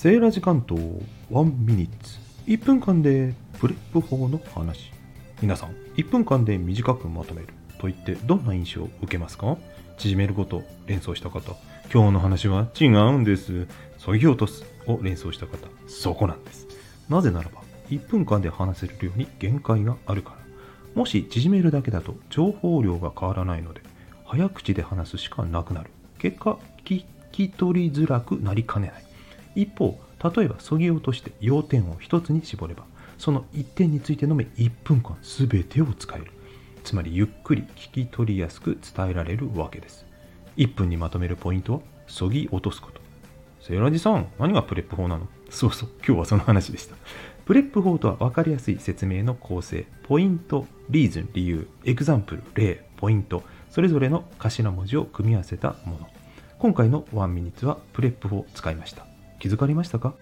セーラ時間と1ミニッツ。1分間でプレップ法の話。皆さん1分間で短くまとめると言ってどんな印象を受けますか？縮めること連想した方。今日の話は違うんです。そぎ落とすを連想した方。そこなんです。なぜならば1分間で話せる量に限界があるから。もし縮めるだけだと情報量が変わらないので早口で話すしかなくなる。結果聞き取りづらくなりかねない。一方例えばそぎ落として要点を一つに絞ればその一点についてのみ1分間全てを使える。つまりゆっくり聞き取りやすく伝えられるわけです。1分にまとめるポイントはそぎ落とすこと。セイラジさん何が PREP 法なの？そうそう今日はその話でした。 PREP 法とは分かりやすい説明の構成。 Point Reason 理由。 Example 例 Point。それぞれの頭文字を組み合わせたもの。今回の1ミニッツはプレップ法を使いました。気づかれましたか？